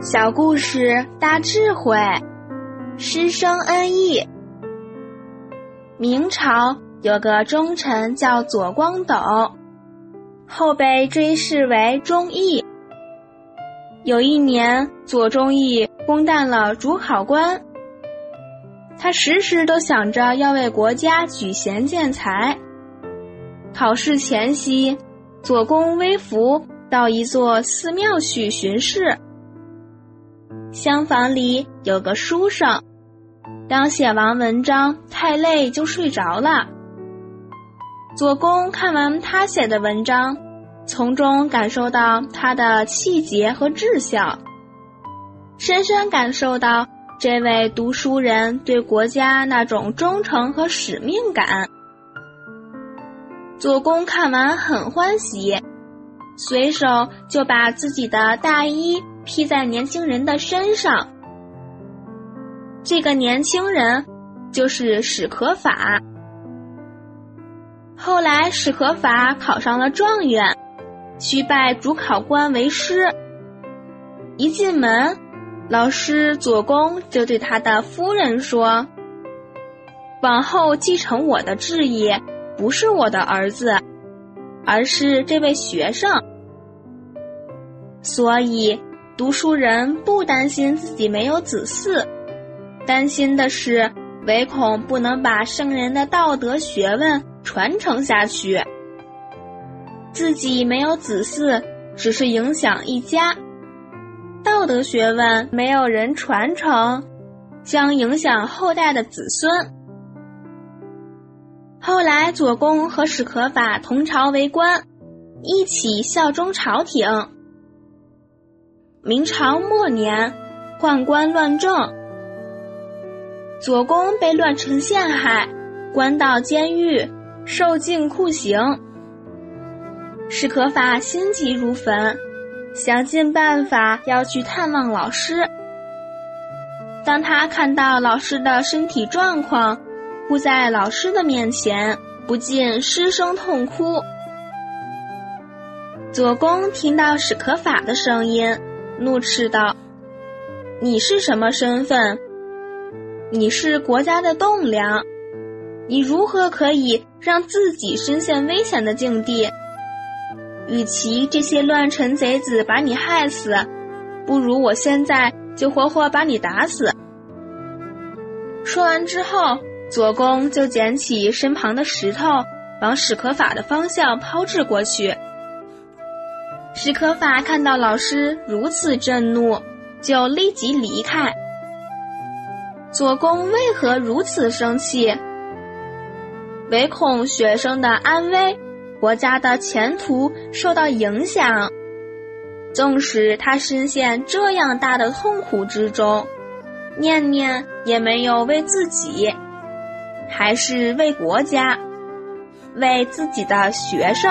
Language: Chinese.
小故事大智慧，师生恩义。明朝有个忠臣叫左光斗，后被追谥为忠义。有一年，左忠义攻占了主考官，他时时都想着要为国家举贤建才。考试前夕，左公微服到一座寺庙去巡视。厢房里有个书生，刚写完文章，太累就睡着了。左公看完他写的文章，从中感受到他的气节和志向，深深感受到这位读书人对国家那种忠诚和使命感。左公看完很欢喜，随手就把自己的大衣。披在年轻人的身上，这个年轻人就是史可法。后来史可法考上了状元，需拜主考官为师。一进门，老师左公就对他的夫人说：“往后继承我的志业，不是我的儿子，而是这位学生。所以。”读书人不担心自己没有子嗣，担心的是唯恐不能把圣人的道德学问传承下去。自己没有子嗣，只是影响一家；道德学问没有人传承，将影响后代的子孙。后来，左公和史可法同朝为官，一起效忠朝廷。明朝末年，宦官乱政，左公被乱臣陷害，关到监狱，受尽酷刑。史可法心急如焚，想尽办法要去探望老师。当他看到老师的身体状况，扑在老师的面前，不禁失声痛哭。左公听到史可法的声音。怒斥道：“你是什么身份？你是国家的栋梁，你如何可以让自己身陷危险的境地？与其这些乱臣贼子把你害死，不如我现在就活活把你打死。”说完之后，左公就捡起身旁的石头，往史可法的方向抛掷过去。史可法看到老师如此震怒，就立即离开。左公为何如此生气？唯恐学生的安危、国家的前途受到影响。纵使他深陷这样大的痛苦之中，念念也没有为自己，还是为国家，为自己的学生。